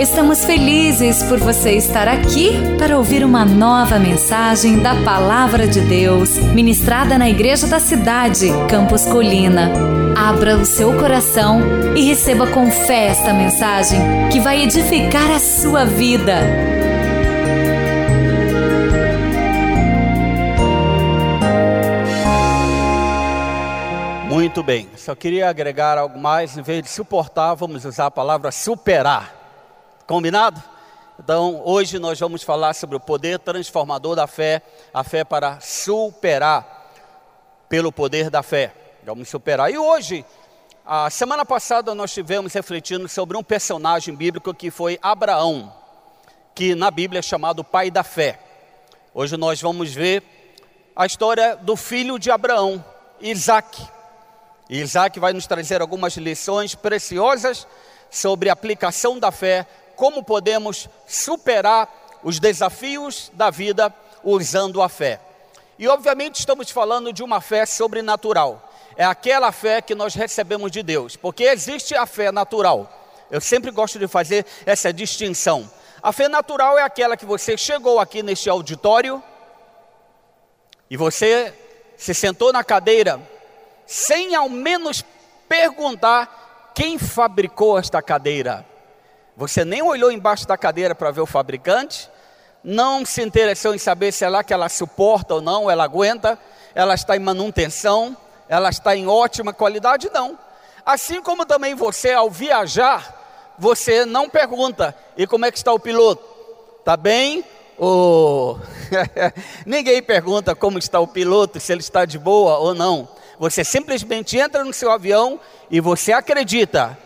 Estamos felizes por você estar aqui para ouvir uma nova mensagem da Palavra de Deus, ministrada na Igreja da Cidade, Campos Colina. Abra o seu coração e receba com fé esta mensagem que vai edificar a sua vida. Muito bem, só queria agregar algo mais, em vez de suportar, vamos usar a palavra superar. Combinado? Então, hoje nós vamos falar sobre o poder transformador da fé, a fé para superar pelo poder da fé. Vamos superar. E hoje, a semana passada nós tivemos refletindo sobre um personagem bíblico que foi Abraão, que na Bíblia é chamado pai da fé. Hoje nós vamos ver a história do filho de Abraão, Isaac. Isaac vai nos trazer algumas lições preciosas sobre a aplicação da fé como podemos superar os desafios da vida usando a fé. E obviamente estamos falando de uma fé sobrenatural. É aquela fé que nós recebemos de Deus, porque existe a fé natural. Eu sempre gosto de fazer essa distinção. A fé natural é aquela que você chegou aqui neste auditório e você se sentou na cadeira sem ao menos perguntar quem fabricou esta cadeira. Você nem olhou embaixo da cadeira para ver o fabricante, não se interessou em saber se é lá que ela suporta ou não, ela aguenta, ela está em manutenção, ela está em ótima qualidade, não. Assim como também você, ao viajar, você não pergunta, e como é que está o piloto? Está bem? Oh. Ninguém pergunta como está o piloto, se ele está de boa ou não. Você simplesmente entra no seu avião e você acredita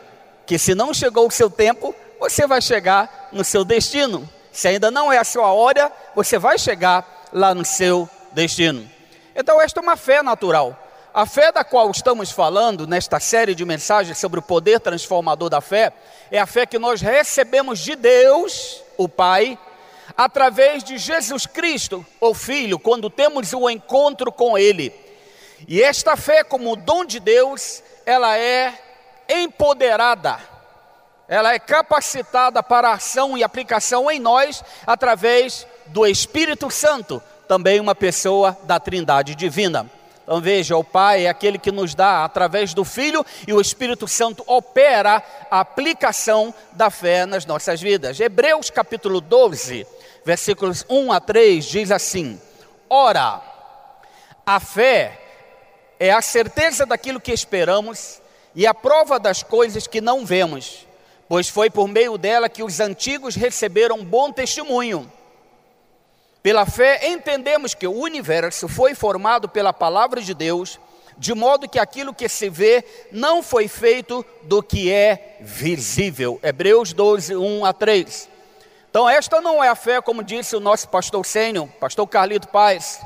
que se não chegou o seu tempo, você vai chegar no seu destino. Se ainda não é a sua hora, você vai chegar lá no seu destino. Então, esta é uma fé natural. A fé da qual estamos falando nesta série de mensagens sobre o poder transformador da fé é a fé que nós recebemos de Deus, o Pai, através de Jesus Cristo, o Filho, quando temos o encontro com Ele. E esta fé, como dom de Deus, ela é empoderada ela é capacitada para ação e aplicação em nós através do Espírito Santo, também uma pessoa da Trindade divina. Então veja, o Pai é aquele que nos dá através do Filho e o Espírito Santo opera a aplicação da fé nas nossas vidas. Hebreus capítulo 12, versículos 1 a 3 diz assim: Ora, a fé é a certeza daquilo que esperamos e a prova das coisas que não vemos pois foi por meio dela que os antigos receberam bom testemunho. Pela fé, entendemos que o universo foi formado pela palavra de Deus, de modo que aquilo que se vê não foi feito do que é visível. Hebreus 12, 1 a 3. Então, esta não é a fé, como disse o nosso pastor Sênio, pastor Carlito Paz,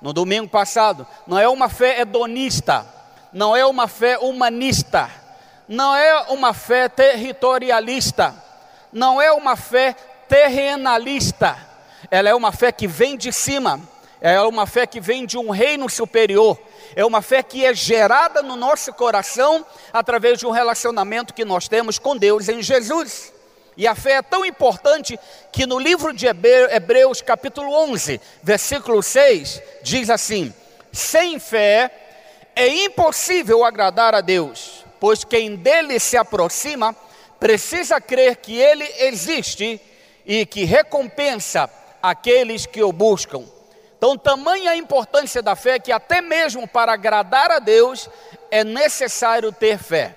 no domingo passado. Não é uma fé hedonista, não é uma fé humanista não é uma fé territorialista, não é uma fé terrenalista, ela é uma fé que vem de cima, é uma fé que vem de um reino superior, é uma fé que é gerada no nosso coração através de um relacionamento que nós temos com Deus em Jesus. E a fé é tão importante que no livro de Hebreus, capítulo 11, versículo 6, diz assim: Sem fé é impossível agradar a Deus pois quem dele se aproxima precisa crer que ele existe e que recompensa aqueles que o buscam. Então, tamanha a importância da fé que até mesmo para agradar a Deus é necessário ter fé.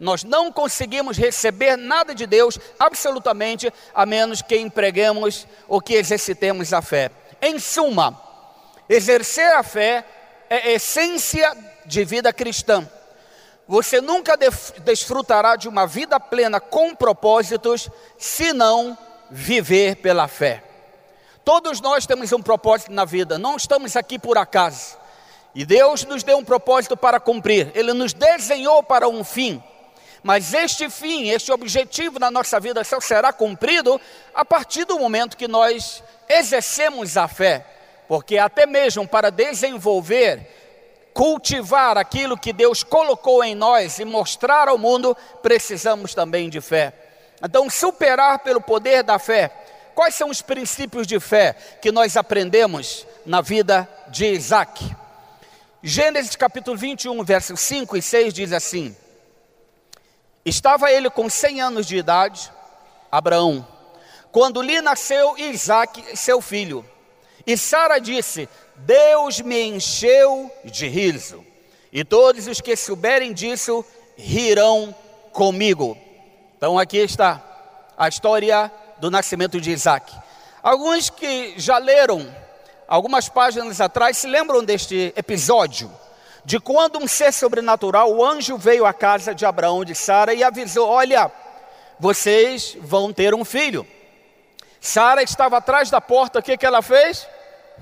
Nós não conseguimos receber nada de Deus absolutamente a menos que empreguemos ou que exercitemos a fé. Em suma, exercer a fé é essência de vida cristã. Você nunca desfrutará de uma vida plena com propósitos se não viver pela fé. Todos nós temos um propósito na vida, não estamos aqui por acaso. E Deus nos deu um propósito para cumprir, Ele nos desenhou para um fim. Mas este fim, este objetivo na nossa vida só será cumprido a partir do momento que nós exercemos a fé, porque até mesmo para desenvolver cultivar aquilo que Deus colocou em nós e mostrar ao mundo, precisamos também de fé. Então, superar pelo poder da fé. Quais são os princípios de fé que nós aprendemos na vida de Isaac? Gênesis capítulo 21, versos 5 e 6 diz assim: Estava ele com 100 anos de idade, Abraão, quando lhe nasceu Isaac, seu filho. E Sara disse: Deus me encheu de riso, e todos os que souberem disso rirão comigo. Então aqui está a história do nascimento de Isaac. Alguns que já leram algumas páginas atrás se lembram deste episódio de quando um ser sobrenatural, o anjo veio à casa de Abraão de Sara e avisou: Olha, vocês vão ter um filho. Sara estava atrás da porta, o que, que ela fez?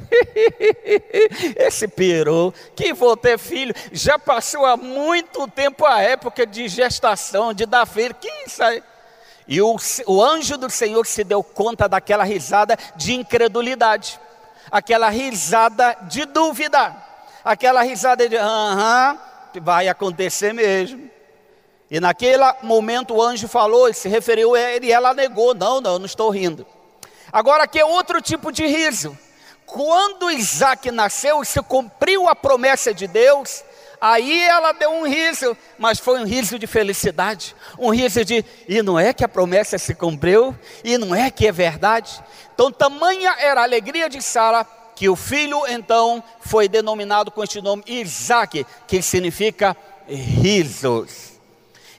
Esse peru, que vou ter filho, já passou há muito tempo a época de gestação, de dar filho, que isso aí? E o, o anjo do Senhor se deu conta daquela risada de incredulidade, aquela risada de dúvida, aquela risada de aham, vai acontecer mesmo. E naquele momento o anjo falou, e se referiu a ele, e ela negou: não, não, não estou rindo. Agora aqui é outro tipo de riso quando Isaac nasceu, se cumpriu a promessa de Deus, aí ela deu um riso, mas foi um riso de felicidade, um riso de, e não é que a promessa se cumpriu, e não é que é verdade. Então, tamanha era a alegria de Sara, que o filho então foi denominado com este nome Isaac, que significa risos.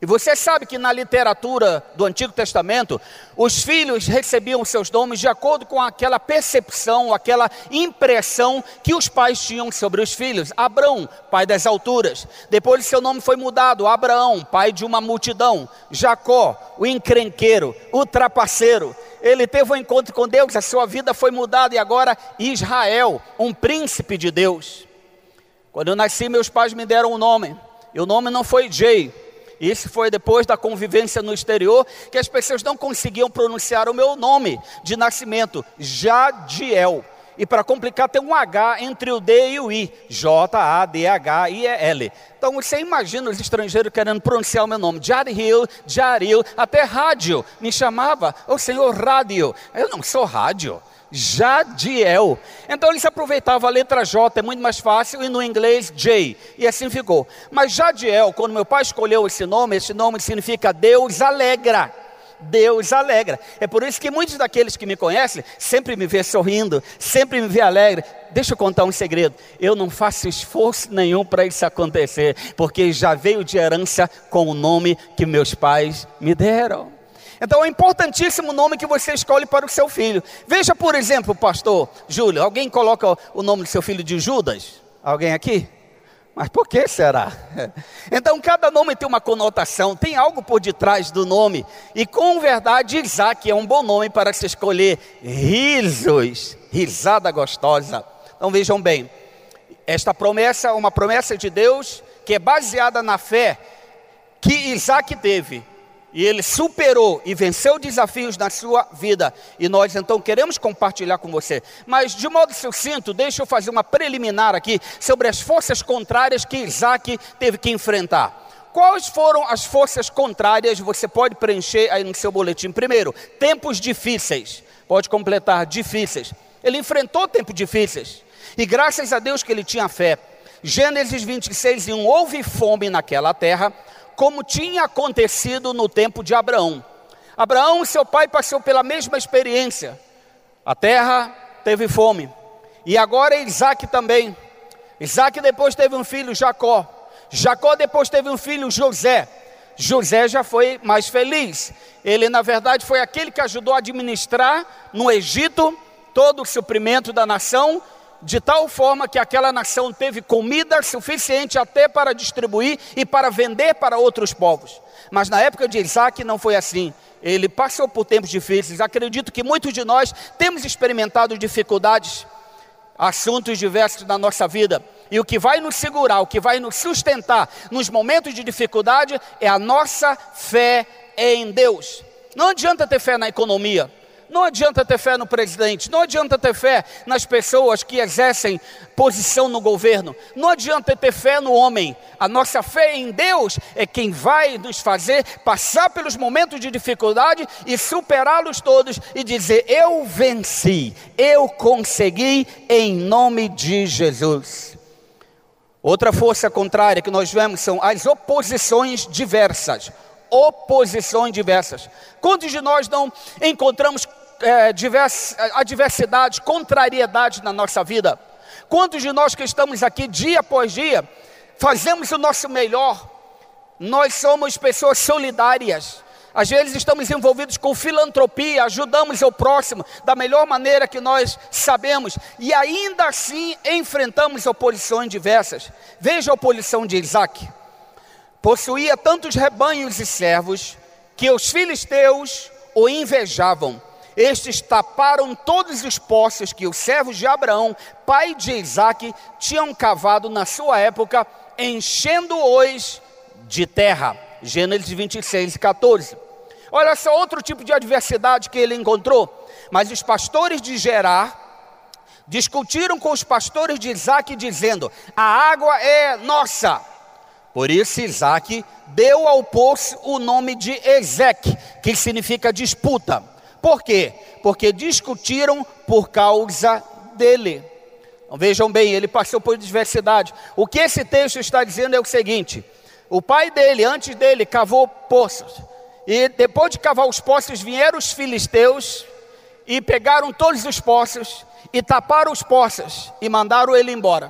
E você sabe que na literatura do Antigo Testamento, os filhos recebiam seus nomes de acordo com aquela percepção, aquela impressão que os pais tinham sobre os filhos. Abraão, pai das alturas. Depois seu nome foi mudado, Abraão, pai de uma multidão. Jacó, o encrenqueiro, o trapaceiro. Ele teve um encontro com Deus, a sua vida foi mudada e agora Israel, um príncipe de Deus. Quando eu nasci, meus pais me deram um nome. E o nome não foi Jay, isso foi depois da convivência no exterior, que as pessoas não conseguiam pronunciar o meu nome de nascimento, Jadiel. E para complicar, tem um H entre o D e o I. J-A-D-H-I-E-L. Então você imagina os estrangeiros querendo pronunciar o meu nome. Jaril, Jaril, até rádio me chamava. O senhor rádio. Eu não sou rádio. Jadiel. Então ele se aproveitava a letra J, é muito mais fácil, e no inglês J, e assim ficou. Mas Jadiel, quando meu pai escolheu esse nome, esse nome significa Deus alegra. Deus alegra. É por isso que muitos daqueles que me conhecem sempre me vê sorrindo, sempre me vê alegre. Deixa eu contar um segredo. Eu não faço esforço nenhum para isso acontecer, porque já veio de herança com o nome que meus pais me deram. Então é importantíssimo o nome que você escolhe para o seu filho. Veja, por exemplo, pastor Júlio, alguém coloca o nome do seu filho de Judas? Alguém aqui? Mas por que será? Então cada nome tem uma conotação, tem algo por detrás do nome. E com verdade, Isaac é um bom nome para se escolher. Risos, risada gostosa. Então vejam bem, esta promessa é uma promessa de Deus que é baseada na fé que Isaac teve e ele superou e venceu desafios na sua vida. E nós então queremos compartilhar com você. Mas de modo sucinto, deixa eu fazer uma preliminar aqui sobre as forças contrárias que Isaac teve que enfrentar. Quais foram as forças contrárias? Você pode preencher aí no seu boletim. Primeiro, tempos difíceis. Pode completar, difíceis. Ele enfrentou tempos difíceis. E graças a Deus que ele tinha fé. Gênesis 26, 1. Houve fome naquela terra como tinha acontecido no tempo de Abraão. Abraão, seu pai, passou pela mesma experiência. A terra teve fome. E agora Isaac também. Isaac depois teve um filho, Jacó. Jacó depois teve um filho, José. José já foi mais feliz. Ele, na verdade, foi aquele que ajudou a administrar no Egito todo o suprimento da nação de tal forma que aquela nação teve comida suficiente até para distribuir e para vender para outros povos. Mas na época de Isaac não foi assim. Ele passou por tempos difíceis. Acredito que muitos de nós temos experimentado dificuldades, assuntos diversos na nossa vida. E o que vai nos segurar, o que vai nos sustentar nos momentos de dificuldade é a nossa fé em Deus. Não adianta ter fé na economia. Não adianta ter fé no presidente, não adianta ter fé nas pessoas que exercem posição no governo, não adianta ter fé no homem. A nossa fé em Deus é quem vai nos fazer passar pelos momentos de dificuldade e superá-los todos e dizer: Eu venci, eu consegui em nome de Jesus. Outra força contrária que nós vemos são as oposições diversas oposições diversas. Quantos de nós não encontramos é, divers, adversidades, contrariedades na nossa vida? Quantos de nós que estamos aqui dia após dia, fazemos o nosso melhor? Nós somos pessoas solidárias. Às vezes estamos envolvidos com filantropia, ajudamos o próximo da melhor maneira que nós sabemos, e ainda assim enfrentamos oposições diversas. Veja a oposição de Isaac possuía tantos rebanhos e servos que os filisteus o invejavam. Estes taparam todos os poços que os servos de Abraão, pai de Isaac, tinham cavado na sua época, enchendo-os de terra. Gênesis 26, 14. Olha só outro tipo de adversidade que ele encontrou. Mas os pastores de Gerar discutiram com os pastores de Isaac, dizendo: A água é nossa por isso Isaac deu ao poço o nome de Ezeque, que significa disputa. Por quê? Porque discutiram por causa dele. Então, vejam bem, ele passou por diversidade. O que esse texto está dizendo é o seguinte: o pai dele, antes dele, cavou poços. E depois de cavar os poços, vieram os filisteus e pegaram todos os poços e taparam os poços e mandaram ele embora.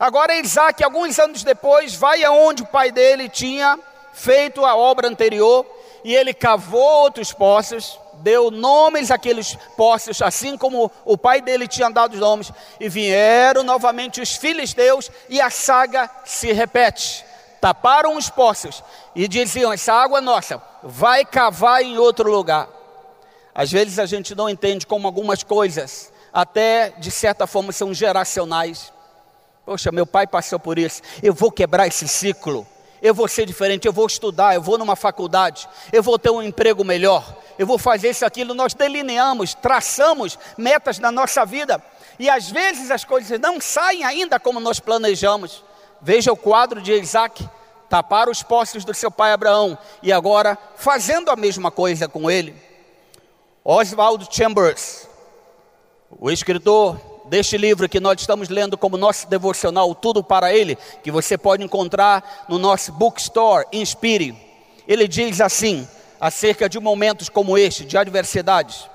Agora Isaac, alguns anos depois, vai aonde o pai dele tinha feito a obra anterior e ele cavou outros poços, deu nomes àqueles poços, assim como o pai dele tinha dado os nomes, e vieram novamente os filisteus e a saga se repete. Taparam os poços e diziam: Essa água é nossa, vai cavar em outro lugar. Às vezes a gente não entende como algumas coisas, até de certa forma, são geracionais. Poxa, meu pai passou por isso. Eu vou quebrar esse ciclo. Eu vou ser diferente. Eu vou estudar. Eu vou numa faculdade. Eu vou ter um emprego melhor. Eu vou fazer isso, aquilo. Nós delineamos, traçamos metas na nossa vida. E às vezes as coisas não saem ainda como nós planejamos. Veja o quadro de Isaac. Tapar os postos do seu pai Abraão. E agora fazendo a mesma coisa com ele. Oswald Chambers, o escritor deste livro que nós estamos lendo como nosso devocional, Tudo para Ele, que você pode encontrar no nosso bookstore, Inspire. Ele diz assim, acerca de momentos como este, de adversidades: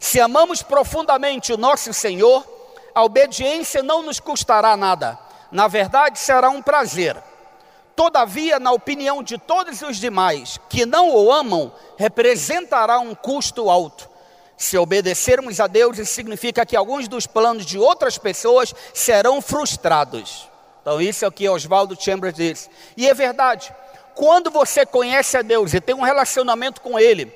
Se amamos profundamente o nosso Senhor, a obediência não nos custará nada, na verdade será um prazer. Todavia, na opinião de todos os demais que não o amam, representará um custo alto. Se obedecermos a Deus, isso significa que alguns dos planos de outras pessoas serão frustrados. Então, isso é o que Oswaldo Chambers diz. E é verdade. Quando você conhece a Deus e tem um relacionamento com Ele,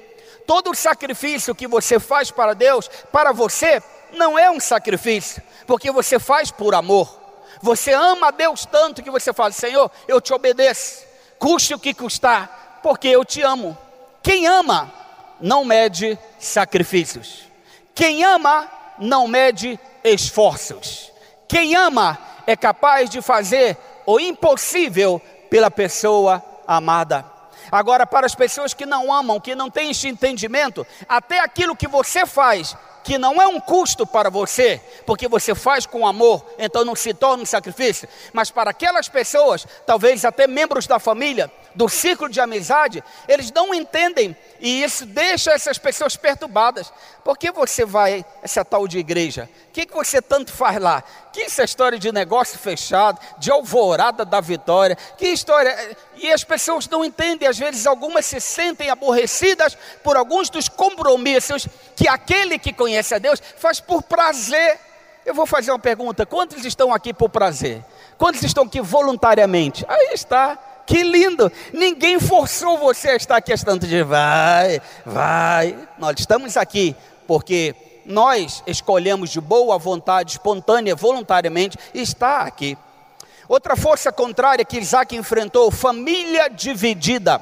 todo o sacrifício que você faz para Deus, para você, não é um sacrifício, porque você faz por amor. Você ama a Deus tanto que você fala: Senhor, eu te obedeço, custe o que custar, porque eu te amo. Quem ama não mede sacrifícios. Quem ama não mede esforços. Quem ama é capaz de fazer o impossível pela pessoa amada. Agora, para as pessoas que não amam, que não têm esse entendimento, até aquilo que você faz que não é um custo para você, porque você faz com amor, então não se torna um sacrifício, mas para aquelas pessoas, talvez até membros da família, do ciclo de amizade, eles não entendem e isso deixa essas pessoas perturbadas. Por que você vai essa tal de igreja? O que, que você tanto faz lá? Que essa história de negócio fechado, de alvorada da vitória? Que história? E as pessoas não entendem, às vezes algumas se sentem aborrecidas por alguns dos compromissos que aquele que conhece a Deus faz por prazer. Eu vou fazer uma pergunta: quantos estão aqui por prazer? Quantos estão aqui voluntariamente? Aí está. Que lindo! Ninguém forçou você a estar aqui esse tanto de vai, vai. Nós estamos aqui porque nós escolhemos de boa vontade, espontânea, voluntariamente, estar aqui. Outra força contrária que Isaac enfrentou, família dividida.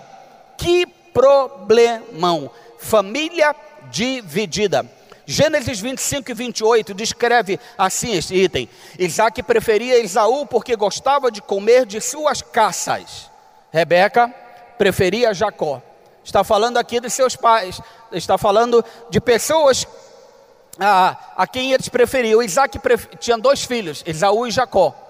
Que problemão! Família dividida. Gênesis 25 e 28 descreve assim este item: Isaac preferia Esaú porque gostava de comer de suas caças. Rebeca preferia Jacó. Está falando aqui dos seus pais, está falando de pessoas a, a quem eles preferiam. Isaac pref... tinha dois filhos, Esaú e Jacó.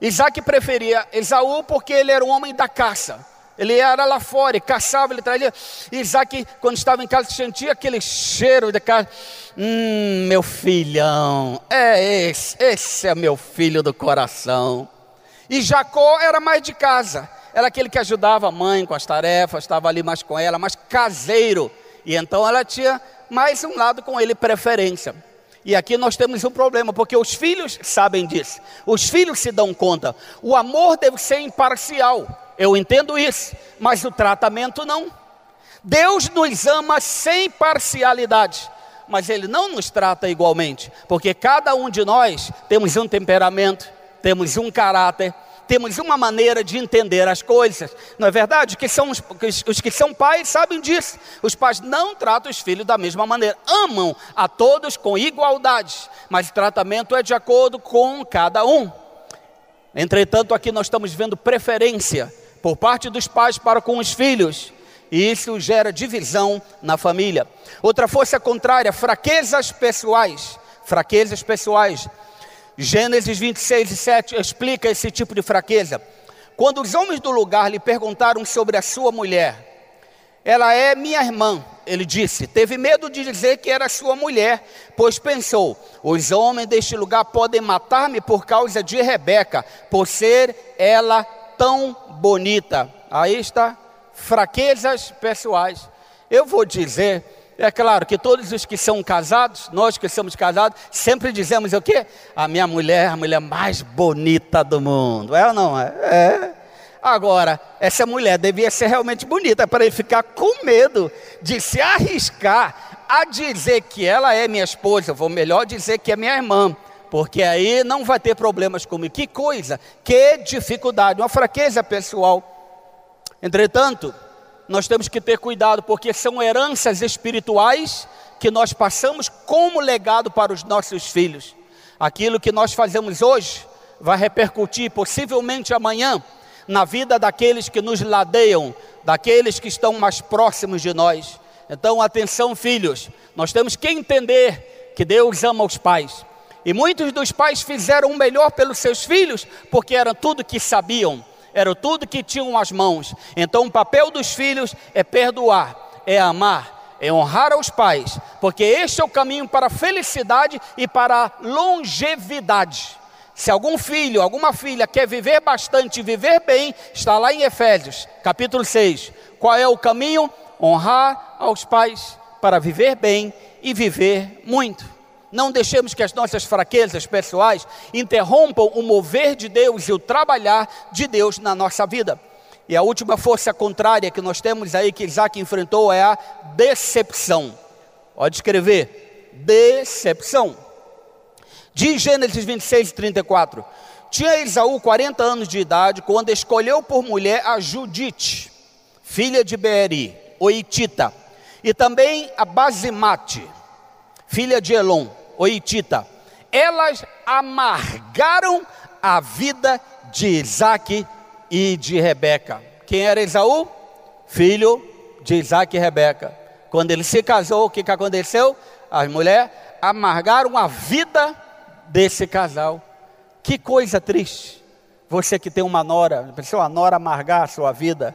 Isaac preferia Esaú porque ele era um homem da caça. Ele era lá fora e caçava, ele trazia. Isaac, quando estava em casa, sentia aquele cheiro de casa. Hum, meu filhão, é esse, esse é meu filho do coração. E Jacó era mais de casa, era aquele que ajudava a mãe com as tarefas, estava ali mais com ela, mais caseiro. E então ela tinha mais um lado com ele, preferência. E aqui nós temos um problema, porque os filhos sabem disso, os filhos se dão conta. O amor deve ser imparcial. Eu entendo isso, mas o tratamento não. Deus nos ama sem parcialidade, mas Ele não nos trata igualmente, porque cada um de nós temos um temperamento, temos um caráter, temos uma maneira de entender as coisas, não é verdade? Que são os, os, que são pais sabem disso. Os pais não tratam os filhos da mesma maneira, amam a todos com igualdade, mas o tratamento é de acordo com cada um. Entretanto, aqui nós estamos vendo preferência por parte dos pais para com os filhos. E isso gera divisão na família. Outra força contrária, fraquezas pessoais. Fraquezas pessoais. Gênesis 26 e 7 explica esse tipo de fraqueza. Quando os homens do lugar lhe perguntaram sobre a sua mulher, ela é minha irmã, ele disse. Teve medo de dizer que era sua mulher, pois pensou: os homens deste lugar podem matar-me por causa de Rebeca, por ser ela tão bonita. Aí está, fraquezas pessoais. Eu vou dizer, é claro que todos os que são casados, nós que somos casados, sempre dizemos o quê? A minha mulher é a mulher mais bonita do mundo. É ou não é? É. Agora, essa mulher devia ser realmente bonita para ele ficar com medo de se arriscar a dizer que ela é minha esposa, vou melhor dizer que é minha irmã porque aí não vai ter problemas comigo. Que coisa, que dificuldade, uma fraqueza pessoal. Entretanto, nós temos que ter cuidado, porque são heranças espirituais que nós passamos como legado para os nossos filhos. Aquilo que nós fazemos hoje vai repercutir possivelmente amanhã na vida daqueles que nos ladeiam, daqueles que estão mais próximos de nós. Então, atenção, filhos, nós temos que entender que Deus ama os pais. E muitos dos pais fizeram o melhor pelos seus filhos, porque era tudo que sabiam, era tudo que tinham as mãos. Então, o papel dos filhos é perdoar, é amar, é honrar aos pais, porque este é o caminho para a felicidade e para a longevidade. Se algum filho, alguma filha quer viver bastante, viver bem, está lá em Efésios, capítulo 6. Qual é o caminho? Honrar aos pais para viver bem e viver muito. Não deixemos que as nossas fraquezas pessoais interrompam o mover de Deus e o trabalhar de Deus na nossa vida. E a última força contrária que nós temos aí que Isaac enfrentou é a decepção. Pode escrever: decepção. Diz Gênesis 26, 34. Tinha Esaú 40 anos de idade quando escolheu por mulher a Judite, filha de Beeri, Oitita, e também a Basimate, filha de Elon Oitita, elas amargaram a vida de Isaac e de Rebeca. Quem era Esaú? Filho de Isaac e Rebeca. Quando ele se casou, o que, que aconteceu? As mulheres amargaram a vida desse casal. Que coisa triste. Você que tem uma nora, pensou a nora amargar a sua vida.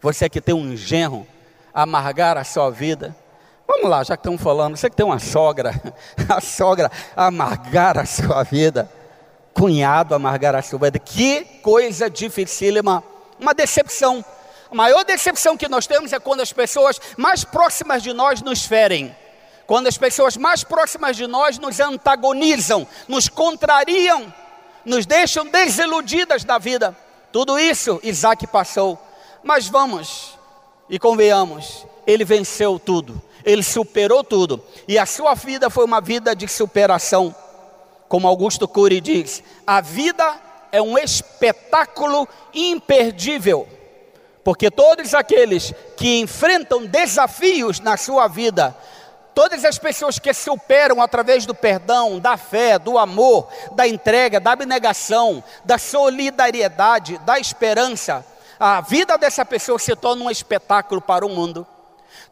Você que tem um genro amargar a sua vida. Vamos lá, já que estamos falando, você que tem uma sogra, a sogra amargar a sua vida, cunhado amargar a sua vida, que coisa dificílima, uma decepção. A maior decepção que nós temos é quando as pessoas mais próximas de nós nos ferem, quando as pessoas mais próximas de nós nos antagonizam, nos contrariam, nos deixam desiludidas da vida. Tudo isso Isaac passou, mas vamos e convenhamos, ele venceu tudo ele superou tudo. E a sua vida foi uma vida de superação. Como Augusto Cury diz, a vida é um espetáculo imperdível. Porque todos aqueles que enfrentam desafios na sua vida, Todas as pessoas que superam através do perdão, da fé, do amor, da entrega, da abnegação, da solidariedade, da esperança, a vida dessa pessoa se torna um espetáculo para o mundo.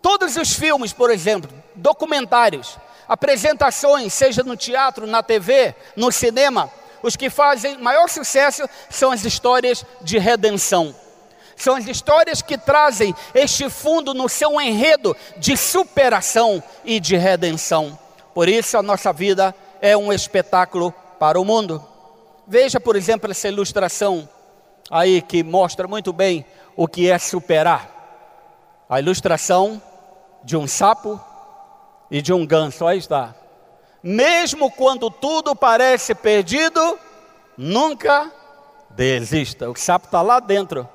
Todos os filmes, por exemplo, documentários, apresentações, seja no teatro, na TV, no cinema, os que fazem maior sucesso são as histórias de redenção. São as histórias que trazem este fundo no seu enredo de superação e de redenção. Por isso a nossa vida é um espetáculo para o mundo. Veja, por exemplo, essa ilustração aí que mostra muito bem o que é superar. A ilustração de um sapo e de um ganso, aí está. Mesmo quando tudo parece perdido, nunca desista. O sapo está lá dentro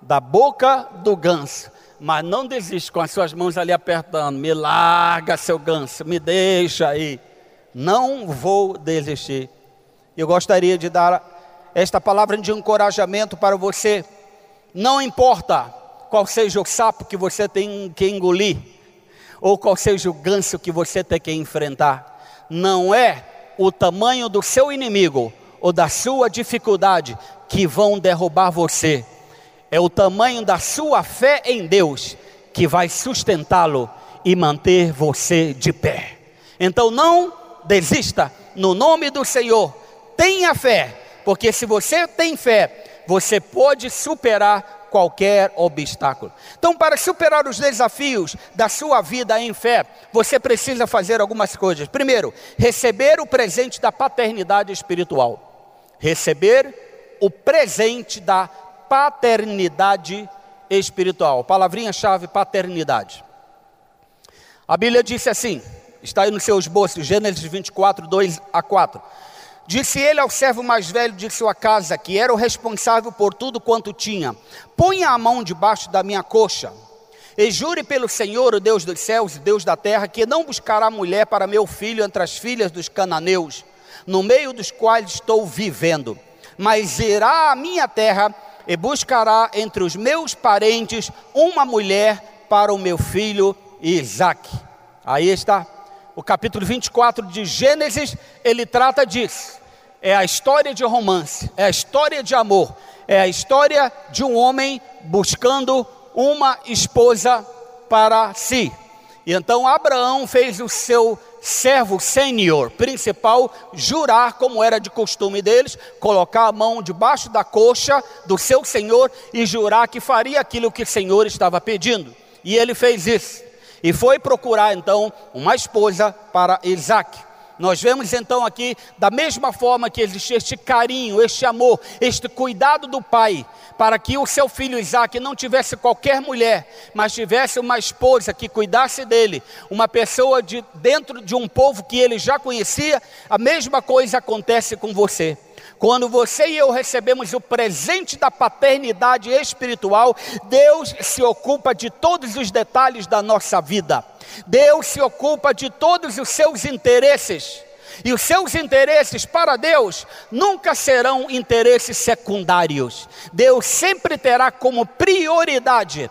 da boca do ganso, mas não desiste com as suas mãos ali apertando. Me larga, seu ganso, me deixa aí. Não vou desistir. Eu gostaria de dar esta palavra de encorajamento para você. Não importa qual seja o sapo que você tem que engolir, ou qual seja o ganso que você tem que enfrentar não é o tamanho do seu inimigo ou da sua dificuldade que vão derrubar você, é o tamanho da sua fé em Deus que vai sustentá-lo e manter você de pé. Então não desista, no nome do Senhor, tenha fé, porque se você tem fé, você pode superar qualquer obstáculo. Então, para superar os desafios da sua vida em fé, você precisa fazer algumas coisas. Primeiro, receber o presente da paternidade espiritual. Receber o presente da paternidade espiritual. Palavrinha-chave: paternidade. A Bíblia disse assim, está aí nos seus bolsos, Gênesis 24, 2 a 4. Disse ele ao servo mais velho de sua casa, que era o responsável por tudo quanto tinha: Ponha a mão debaixo da minha coxa, e jure pelo Senhor, o Deus dos céus e Deus da terra, que não buscará mulher para meu filho entre as filhas dos cananeus, no meio dos quais estou vivendo, mas irá à minha terra e buscará entre os meus parentes uma mulher para o meu filho Isaque. Aí está o capítulo 24 de Gênesis, ele trata disso. É a história de romance, é a história de amor, é a história de um homem buscando uma esposa para si. E então Abraão fez o seu servo sênior principal jurar, como era de costume deles, colocar a mão debaixo da coxa do seu senhor e jurar que faria aquilo que o senhor estava pedindo. E ele fez isso e foi procurar então uma esposa para Isaac. Nós vemos então aqui, da mesma forma que existe este carinho, este amor, este cuidado do pai, para que o seu filho Isaac não tivesse qualquer mulher, mas tivesse uma esposa que cuidasse dele, uma pessoa de dentro de um povo que ele já conhecia, a mesma coisa acontece com você. Quando você e eu recebemos o presente da paternidade espiritual, Deus se ocupa de todos os detalhes da nossa vida. Deus se ocupa de todos os seus interesses. E os seus interesses para Deus nunca serão interesses secundários. Deus sempre terá como prioridade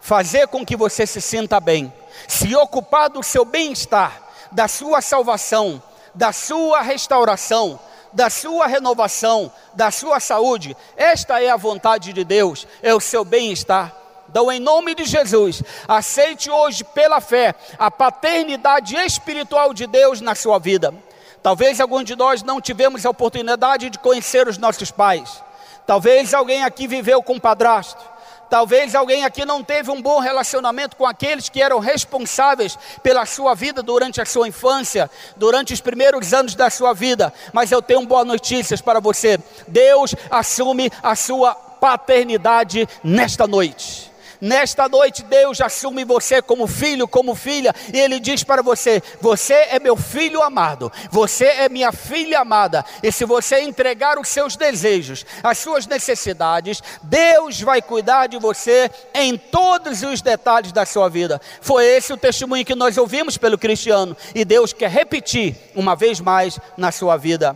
fazer com que você se sinta bem, se ocupar do seu bem-estar, da sua salvação, da sua restauração, da sua renovação, da sua saúde. Esta é a vontade de Deus, é o seu bem-estar. Então, em nome de Jesus, aceite hoje pela fé a paternidade espiritual de Deus na sua vida. Talvez alguns de nós não tivemos a oportunidade de conhecer os nossos pais. Talvez alguém aqui viveu com um padrasto. Talvez alguém aqui não teve um bom relacionamento com aqueles que eram responsáveis pela sua vida durante a sua infância, durante os primeiros anos da sua vida. Mas eu tenho boas notícias para você. Deus assume a sua paternidade nesta noite. Nesta noite, Deus assume você como filho, como filha, e Ele diz para você: Você é meu filho amado, você é minha filha amada, e se você entregar os seus desejos, as suas necessidades, Deus vai cuidar de você em todos os detalhes da sua vida. Foi esse o testemunho que nós ouvimos pelo cristiano, e Deus quer repetir uma vez mais na sua vida.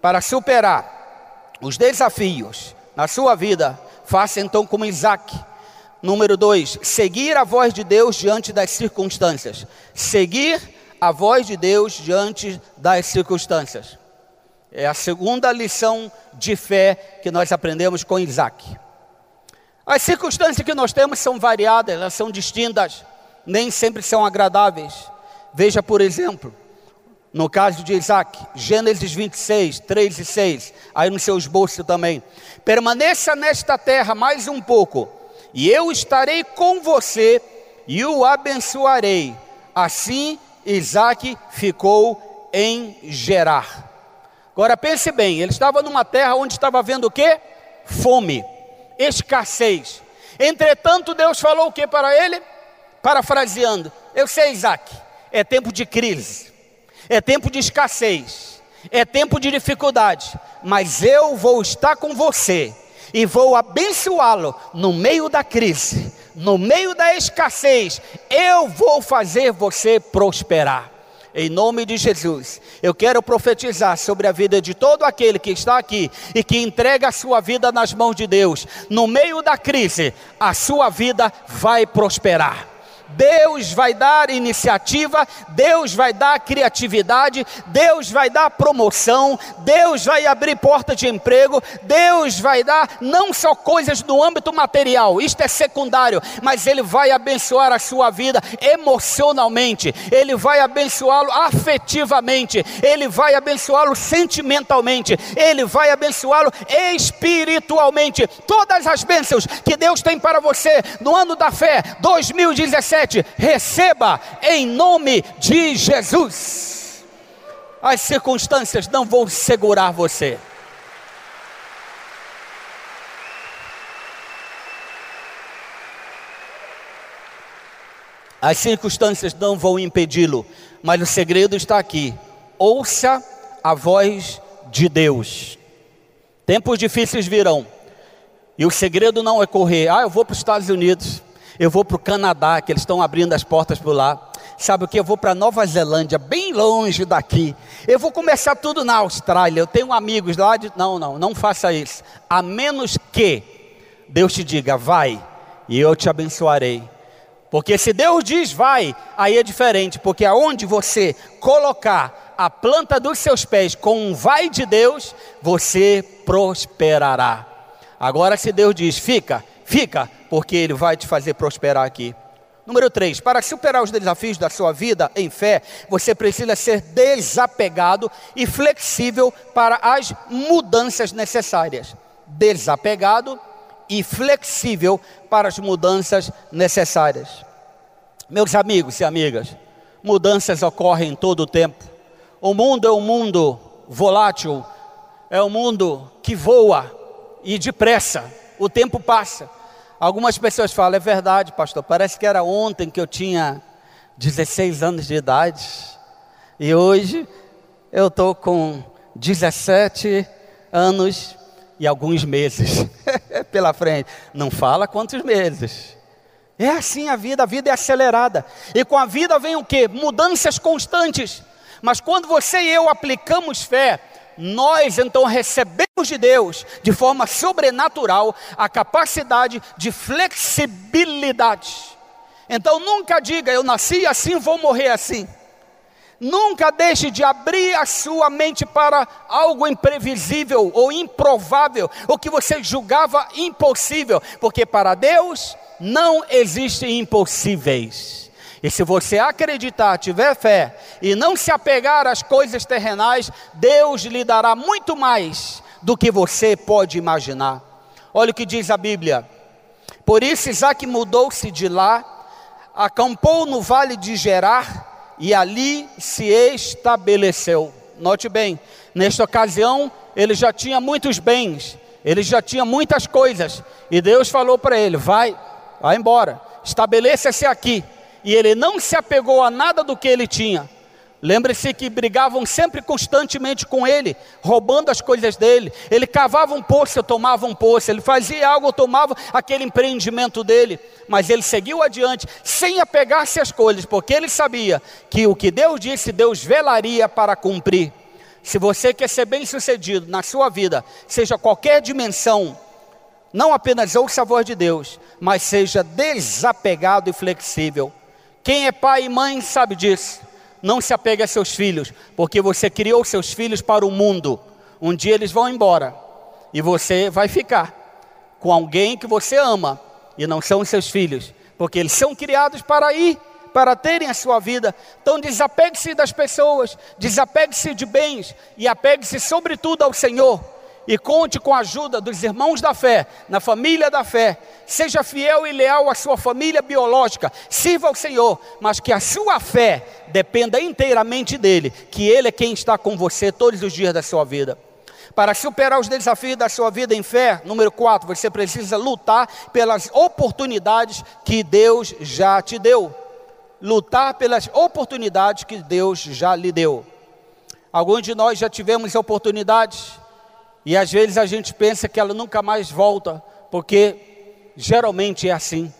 Para superar os desafios na sua vida, faça então como Isaac Número dois, seguir a voz de Deus diante das circunstâncias. Seguir a voz de Deus diante das circunstâncias. É a segunda lição de fé que nós aprendemos com Isaac. As circunstâncias que nós temos são variadas, elas são distintas, nem sempre são agradáveis. Veja, por exemplo, no caso de Isaac, Gênesis 26, 3 e 6, aí no seu esboço também. Permaneça nesta terra mais um pouco, e eu estarei com você e o abençoarei. Assim Isaac ficou em Gerar. Agora pense bem, ele estava numa terra onde estava havendo o que? Fome, escassez. Entretanto, Deus falou o que para ele? Parafraseando, eu sei, Isaac, é tempo de crise, é tempo de escassez, é tempo de dificuldade, mas eu vou estar com você e vou abençoá-lo no meio da crise, no meio da escassez, eu vou fazer você prosperar. Em nome de Jesus, eu quero profetizar sobre a vida de todo aquele que está aqui e que entrega a sua vida nas mãos de Deus. No meio da crise, a sua vida vai prosperar. Deus vai dar iniciativa, Deus vai dar criatividade, Deus vai dar promoção, Deus vai abrir porta de emprego, Deus vai dar não só coisas do âmbito material, isto é secundário, mas Ele vai abençoar a sua vida emocionalmente, Ele vai abençoá-lo afetivamente, Ele vai abençoá-lo sentimentalmente, Ele vai abençoá-lo espiritualmente. Todas as bênçãos que Deus tem para você no ano da fé 2017 receba em nome de Jesus. As circunstâncias não vão segurar você. As circunstâncias não vão impedi-lo, mas o segredo está aqui. Ouça a voz de Deus. Tempos difíceis virão. E o segredo não é correr, ah, eu vou para os Estados Unidos eu vou para o Canadá, que eles estão abrindo as portas por lá. Sabe o que? Eu vou para Nova Zelândia, bem longe daqui. Eu vou começar tudo na Austrália. Eu tenho amigos lá de. Não, não, não faça isso. A menos que Deus te diga, vai, e eu te abençoarei. Porque se Deus diz vai, aí é diferente, porque aonde você colocar a planta dos seus pés com um vai de Deus, você prosperará. Agora, se Deus diz fica, fica, porque Ele vai te fazer prosperar aqui. Número 3, para superar os desafios da sua vida em fé, você precisa ser desapegado e flexível para as mudanças necessárias. Desapegado e flexível para as mudanças necessárias. Meus amigos e amigas, mudanças ocorrem todo o tempo. O mundo é um mundo volátil, é um mundo que voa e depressa. O tempo passa. Algumas pessoas falam, é verdade, pastor, parece que era ontem que eu tinha 16 anos de idade, e hoje eu estou com 17 anos e alguns meses pela frente. Não fala quantos meses. É assim a vida, a vida é acelerada. E com a vida vem o que? Mudanças constantes. Mas quando você e eu aplicamos fé, nós então recebemos de Deus, de forma sobrenatural, a capacidade de flexibilidade. Então nunca diga, eu nasci assim, vou morrer assim. Nunca deixe de abrir a sua mente para algo imprevisível ou improvável, ou que você julgava impossível, porque para Deus não existem impossíveis. E se você acreditar, tiver fé e não se apegar às coisas terrenais, Deus lhe dará muito mais do que você pode imaginar. Olha o que diz a Bíblia. Por isso Isaac mudou-se de lá, acampou no vale de Gerar e ali se estabeleceu. Note bem, nesta ocasião ele já tinha muitos bens, ele já tinha muitas coisas, e Deus falou para ele: vai, vai embora, estabeleça-se aqui e ele não se apegou a nada do que ele tinha. Lembre-se que brigavam sempre constantemente com ele, roubando as coisas dele. Ele cavava um poço, eu tomava um poço. Ele fazia algo, eu tomava aquele empreendimento dele. Mas ele seguiu adiante, sem apegar-se às coisas, porque ele sabia que o que Deus disse, Deus velaria para cumprir. Se você quer ser bem sucedido na sua vida, seja qualquer dimensão, Não apenas ouça a voz de Deus, mas seja desapegado e flexível. Quem é pai e mãe sabe disso. Não se apegue a seus filhos, porque você criou seus filhos para o mundo. Um dia eles vão embora e você vai ficar com alguém que você ama e não são seus filhos, porque eles são criados para ir, para terem a sua vida. Então desapegue-se das pessoas, desapegue-se de bens e apegue-se sobretudo ao Senhor e conte com a ajuda dos irmãos da fé, na família da fé. Seja fiel e leal à sua família biológica, sirva ao Senhor, mas que a sua fé dependa inteiramente dele, que ele é quem está com você todos os dias da sua vida. Para superar os desafios da sua vida em fé, número 4, você precisa lutar pelas oportunidades que Deus já te deu. Lutar pelas oportunidades que Deus já lhe deu. Alguns de nós já tivemos oportunidades e às vezes a gente pensa que ela nunca mais volta, porque geralmente é assim.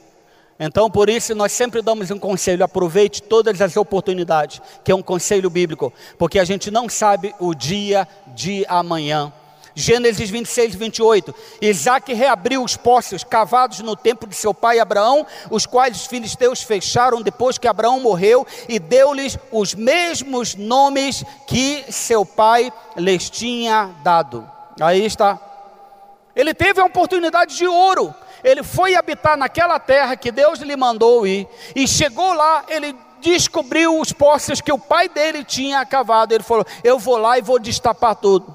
Então, por isso, nós sempre damos um conselho: aproveite todas as oportunidades, que é um conselho bíblico, porque a gente não sabe o dia de amanhã. Gênesis 26, 28. Isaac reabriu os poços cavados no tempo de seu pai Abraão, os quais os filisteus fecharam depois que Abraão morreu, e deu-lhes os mesmos nomes que seu pai lhes tinha dado. Aí está. Ele teve a oportunidade de ouro. Ele foi habitar naquela terra que Deus lhe mandou ir. E chegou lá, ele descobriu os poços que o pai dele tinha cavado. Ele falou: Eu vou lá e vou destapar tudo.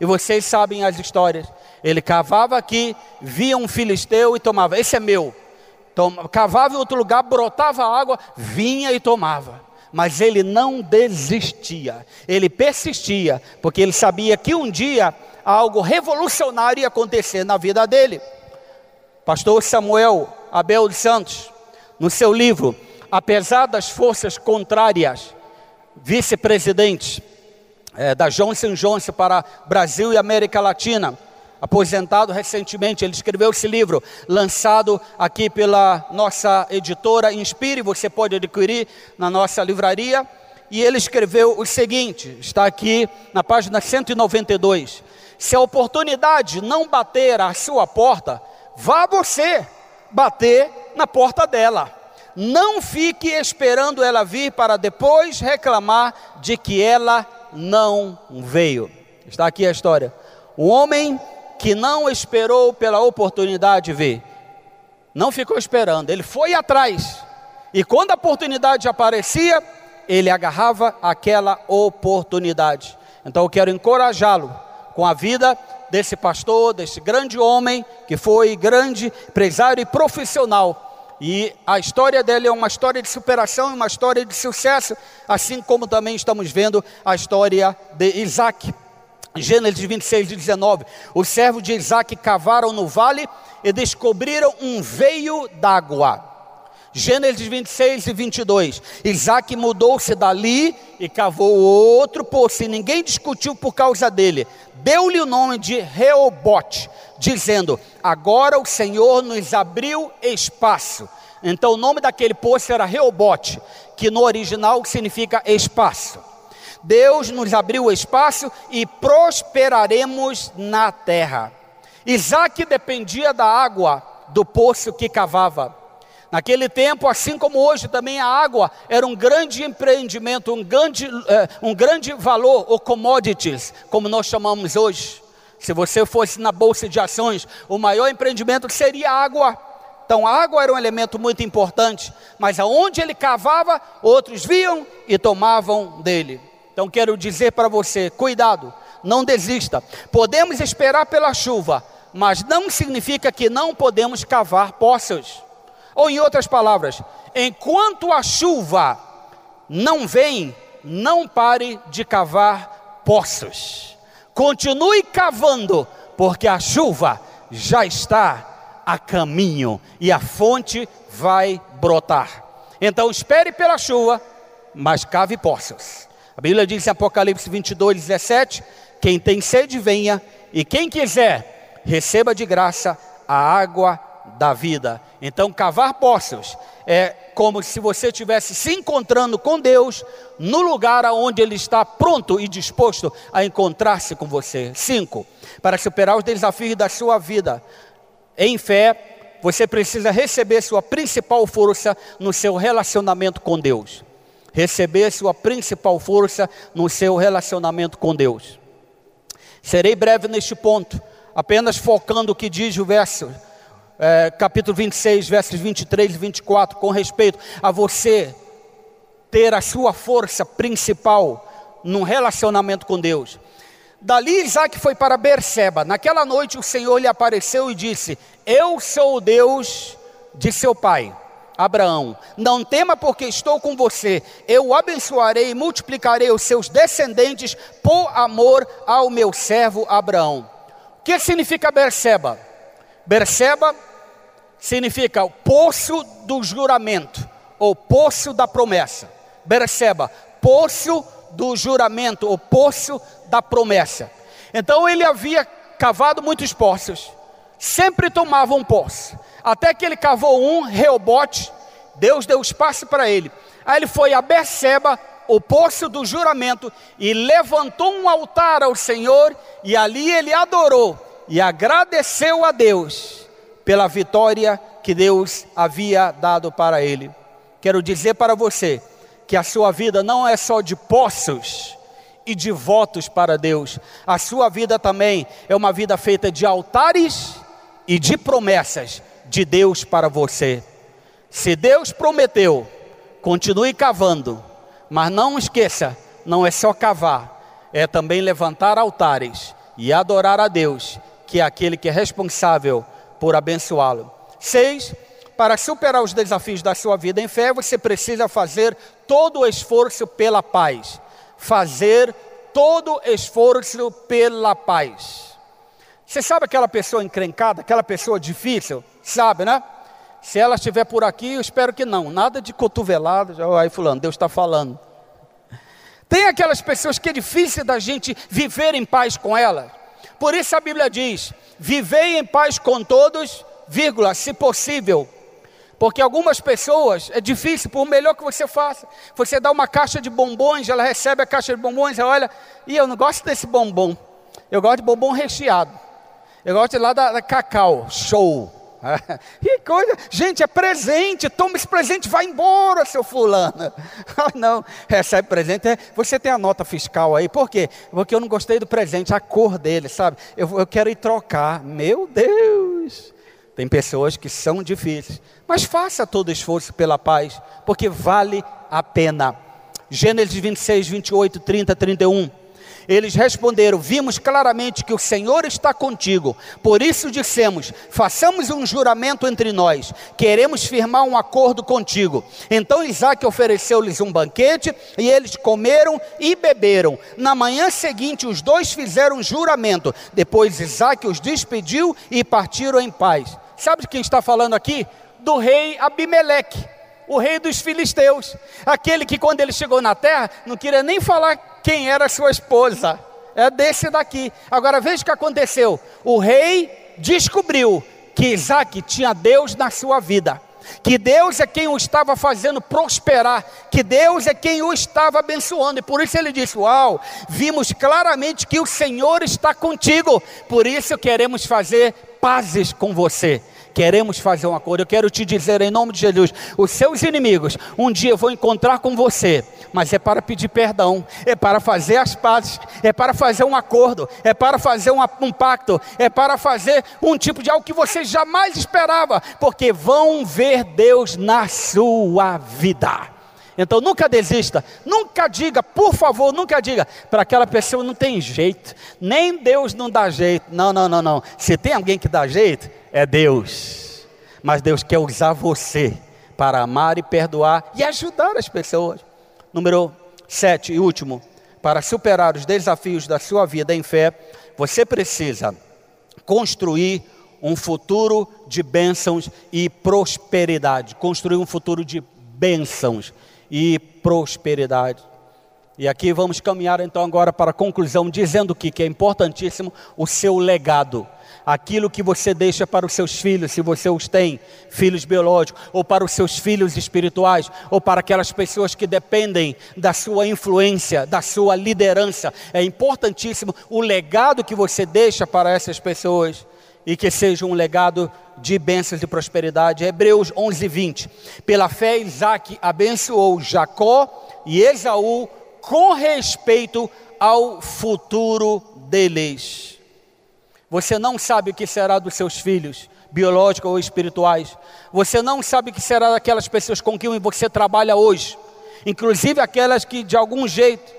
E vocês sabem as histórias. Ele cavava aqui, via um filisteu e tomava. Esse é meu. Toma, cavava em outro lugar, brotava água, vinha e tomava mas ele não desistia, ele persistia, porque ele sabia que um dia algo revolucionário ia acontecer na vida dele. Pastor Samuel Abel de Santos, no seu livro, Apesar das Forças Contrárias, vice-presidente é, da Johnson Johnson para Brasil e América Latina, aposentado recentemente, ele escreveu esse livro, lançado aqui pela nossa editora Inspire, você pode adquirir na nossa livraria. E ele escreveu o seguinte: está aqui na página 192. Se a oportunidade não bater à sua porta, vá você bater na porta dela. Não fique esperando ela vir para depois reclamar de que ela não veio. Está aqui a história. O homem que não esperou pela oportunidade vir, não ficou esperando, ele foi atrás. E quando a oportunidade aparecia, ele agarrava aquela oportunidade. Então eu quero encorajá-lo com a vida desse pastor, desse grande homem que foi grande empresário e profissional. E a história dele é uma história de superação e uma história de sucesso, assim como também estamos vendo a história de Isaac. Gênesis 26 e 19: Os servos de Isaac cavaram no vale e descobriram um veio d'água. Gênesis 26 e 22. Isaac mudou-se dali e cavou outro poço, e ninguém discutiu por causa dele. Deu-lhe o nome de Reobote, dizendo: Agora o Senhor nos abriu espaço. Então o nome daquele poço era Reobote, que no original significa espaço. Deus nos abriu o espaço e prosperaremos na terra. Isaac dependia da água do poço que cavava. Naquele tempo, assim como hoje, também a água era um grande empreendimento, um grande, é, um grande valor, ou commodities, como nós chamamos hoje. Se você fosse na bolsa de ações, o maior empreendimento seria a água. Então, a água era um elemento muito importante, mas aonde ele cavava, outros viam e tomavam dele. Então, quero dizer para você: cuidado, não desista. Podemos esperar pela chuva, mas não significa que não podemos cavar poços. Ou em outras palavras, enquanto a chuva não vem, não pare de cavar poços. Continue cavando, porque a chuva já está a caminho e a fonte vai brotar. Então espere pela chuva, mas cave poços. A Bíblia diz em Apocalipse 22, 17: Quem tem sede, venha, e quem quiser, receba de graça a água da vida. Então, cavar poços é como se você estivesse se encontrando com Deus no lugar onde Ele está pronto e disposto a encontrar-se com você. Cinco, para superar os desafios da sua vida, em fé, você precisa receber sua principal força no seu relacionamento com Deus. Receber sua principal força no seu relacionamento com Deus. Serei breve neste ponto, apenas focando o que diz o verso, é, capítulo 26, versos 23 e 24, com respeito a você ter a sua força principal num relacionamento com Deus. Dali Isaac foi para Berseba. Naquela noite o Senhor lhe apareceu e disse: Eu sou o Deus de seu pai. Abraão, não tema porque estou com você, eu o abençoarei e multiplicarei os seus descendentes por amor ao meu servo Abraão. O que significa Berseba? Berseba significa o poço do juramento, ou poço da promessa. Berseba, poço do juramento, o poço da promessa. Então ele havia cavado muitos poços, sempre tomava um poço, até que ele cavou um, Reobote, Deus deu espaço para ele. Aí ele foi a Berseba, o poço do juramento, e levantou um altar ao Senhor, e ali ele adorou e agradeceu a Deus pela vitória que Deus havia dado para ele. Quero dizer para você que a sua vida não é só de poços e de votos para Deus, a sua vida também é uma vida feita de altares e de promessas de Deus para você. Se Deus prometeu, continue cavando, mas não esqueça, não é só cavar, é também levantar altares e adorar a Deus, que é aquele que é responsável por abençoá-lo. Seis, para superar os desafios da sua vida em fé, você precisa fazer todo o esforço pela paz. Fazer todo esforço pela paz. Você sabe aquela pessoa encrencada, aquela pessoa difícil? Sabe, né? Se ela estiver por aqui, eu espero que não. Nada de cotovelado. Já, aí, fulano, Deus está falando. Tem aquelas pessoas que é difícil da gente viver em paz com elas. Por isso a Bíblia diz: vivei em paz com todos, vírgula, se possível. Porque algumas pessoas é difícil, por melhor que você faça. Você dá uma caixa de bombons, ela recebe a caixa de bombons, ela olha, e eu não gosto desse bombom. Eu gosto de bombom recheado. Eu gosto de lá da, da cacau, show. que coisa, gente, é presente, toma esse presente, vai embora, seu fulano. não, recebe presente, é, você tem a nota fiscal aí, por quê? Porque eu não gostei do presente, a cor dele, sabe? Eu, eu quero ir trocar, meu Deus. Tem pessoas que são difíceis, mas faça todo esforço pela paz, porque vale a pena. Gênesis 26, 28, 30, 31. Eles responderam: Vimos claramente que o Senhor está contigo. Por isso dissemos: Façamos um juramento entre nós. Queremos firmar um acordo contigo. Então Isaac ofereceu-lhes um banquete e eles comeram e beberam. Na manhã seguinte, os dois fizeram um juramento. Depois Isaac os despediu e partiram em paz. Sabe de quem está falando aqui? Do rei Abimeleque o rei dos filisteus, aquele que quando ele chegou na terra não queria nem falar quem era sua esposa. É desse daqui. Agora veja o que aconteceu. O rei descobriu que Isaac tinha Deus na sua vida. Que Deus é quem o estava fazendo prosperar, que Deus é quem o estava abençoando, e por isso ele disse: Uau, vimos claramente que o Senhor está contigo, por isso queremos fazer pazes com você queremos fazer um acordo. Eu quero te dizer em nome de Jesus: os seus inimigos um dia vão encontrar com você, mas é para pedir perdão, é para fazer as pazes, é para fazer um acordo, é para fazer um, um pacto, é para fazer um tipo de algo que você jamais esperava, porque vão ver Deus na sua vida. Então nunca desista, nunca diga, por favor, nunca diga, para aquela pessoa não tem jeito, nem Deus não dá jeito. Não, não, não, não. Se tem alguém que dá jeito, é Deus. Mas Deus quer usar você para amar e perdoar e ajudar as pessoas. Número 7 e último, para superar os desafios da sua vida em fé, você precisa construir um futuro de bênçãos e prosperidade. Construir um futuro de bênçãos e prosperidade. E aqui vamos caminhar então agora para a conclusão, dizendo que, que é importantíssimo o seu legado aquilo que você deixa para os seus filhos, se você os tem, filhos biológicos, ou para os seus filhos espirituais, ou para aquelas pessoas que dependem da sua influência, da sua liderança. É importantíssimo o legado que você deixa para essas pessoas. e que seja um legado de bênçãos e prosperidade. Hebreus 11, 20. Pela fé, Isaac abençoou Jacó e Esaú com respeito ao futuro deles. Você não sabe o que será dos seus filhos, biológicos ou espirituais. Você não sabe o que será daquelas pessoas com quem você trabalha hoje, inclusive aquelas que de algum jeito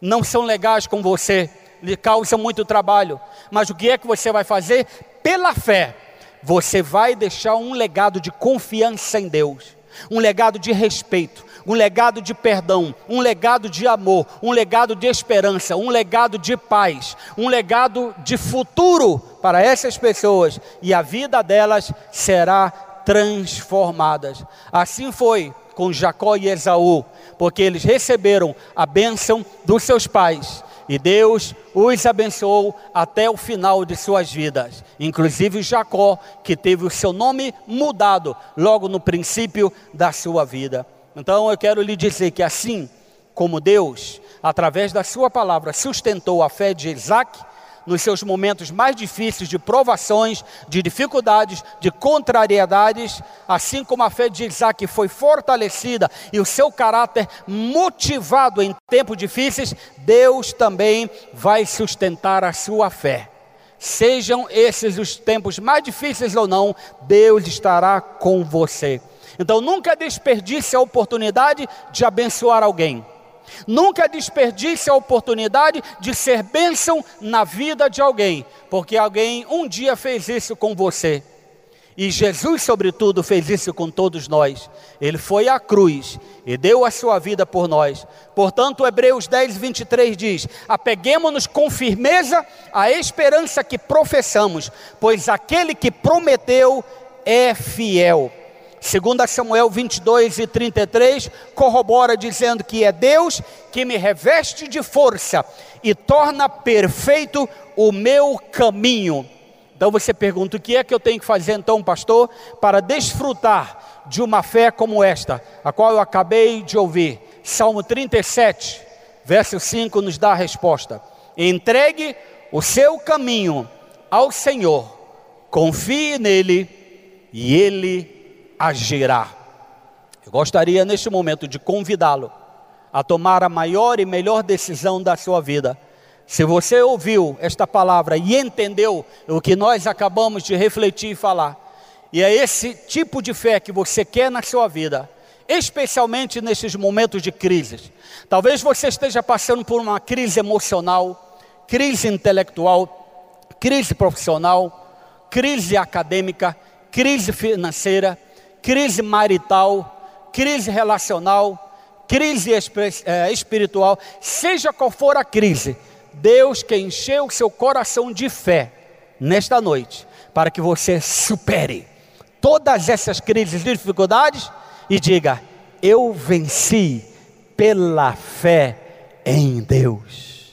não são legais com você, lhe causam muito trabalho. Mas o que é que você vai fazer? Pela fé, você vai deixar um legado de confiança em Deus, um legado de respeito, um legado de perdão, um legado de amor, um legado de esperança, um legado de paz, um legado de futuro para essas pessoas e a vida delas será transformada. Assim foi com Jacó e Esaú, porque eles receberam a bênção dos seus pais e Deus os abençoou até o final de suas vidas, inclusive Jacó, que teve o seu nome mudado logo no princípio da sua vida. Então eu quero lhe dizer que assim como Deus, através da sua palavra, sustentou a fé de Isaac, nos seus momentos mais difíceis de provações, de dificuldades, de contrariedades, assim como a fé de Isaac foi fortalecida e o seu caráter motivado em tempos difíceis, Deus também vai sustentar a sua fé. Sejam esses os tempos mais difíceis ou não, Deus estará com você. Então nunca desperdice a oportunidade de abençoar alguém. Nunca desperdice a oportunidade de ser bênção na vida de alguém, porque alguém um dia fez isso com você. E Jesus, sobretudo, fez isso com todos nós. Ele foi à cruz e deu a sua vida por nós. Portanto, Hebreus 10, 23 diz: Apeguemos-nos com firmeza à esperança que professamos, pois aquele que prometeu é fiel. Segundo Samuel 22 e 33, corrobora dizendo que é Deus que me reveste de força e torna perfeito o meu caminho. Então você pergunta: o que é que eu tenho que fazer então, pastor, para desfrutar de uma fé como esta, a qual eu acabei de ouvir? Salmo 37, verso 5 nos dá a resposta: entregue o seu caminho ao Senhor, confie nele e ele agirá. Eu gostaria neste momento de convidá-lo a tomar a maior e melhor decisão da sua vida. Se você ouviu esta palavra e entendeu o que nós acabamos de refletir e falar, e é esse tipo de fé que você quer na sua vida, especialmente nesses momentos de crise. Talvez você esteja passando por uma crise emocional, crise intelectual, crise profissional, crise acadêmica, crise financeira, crise marital, crise relacional, crise é, espiritual, seja qual for a crise, Deus quer encher o seu coração de fé nesta noite, para que você supere todas essas crises e dificuldades e diga: Eu venci pela fé em Deus.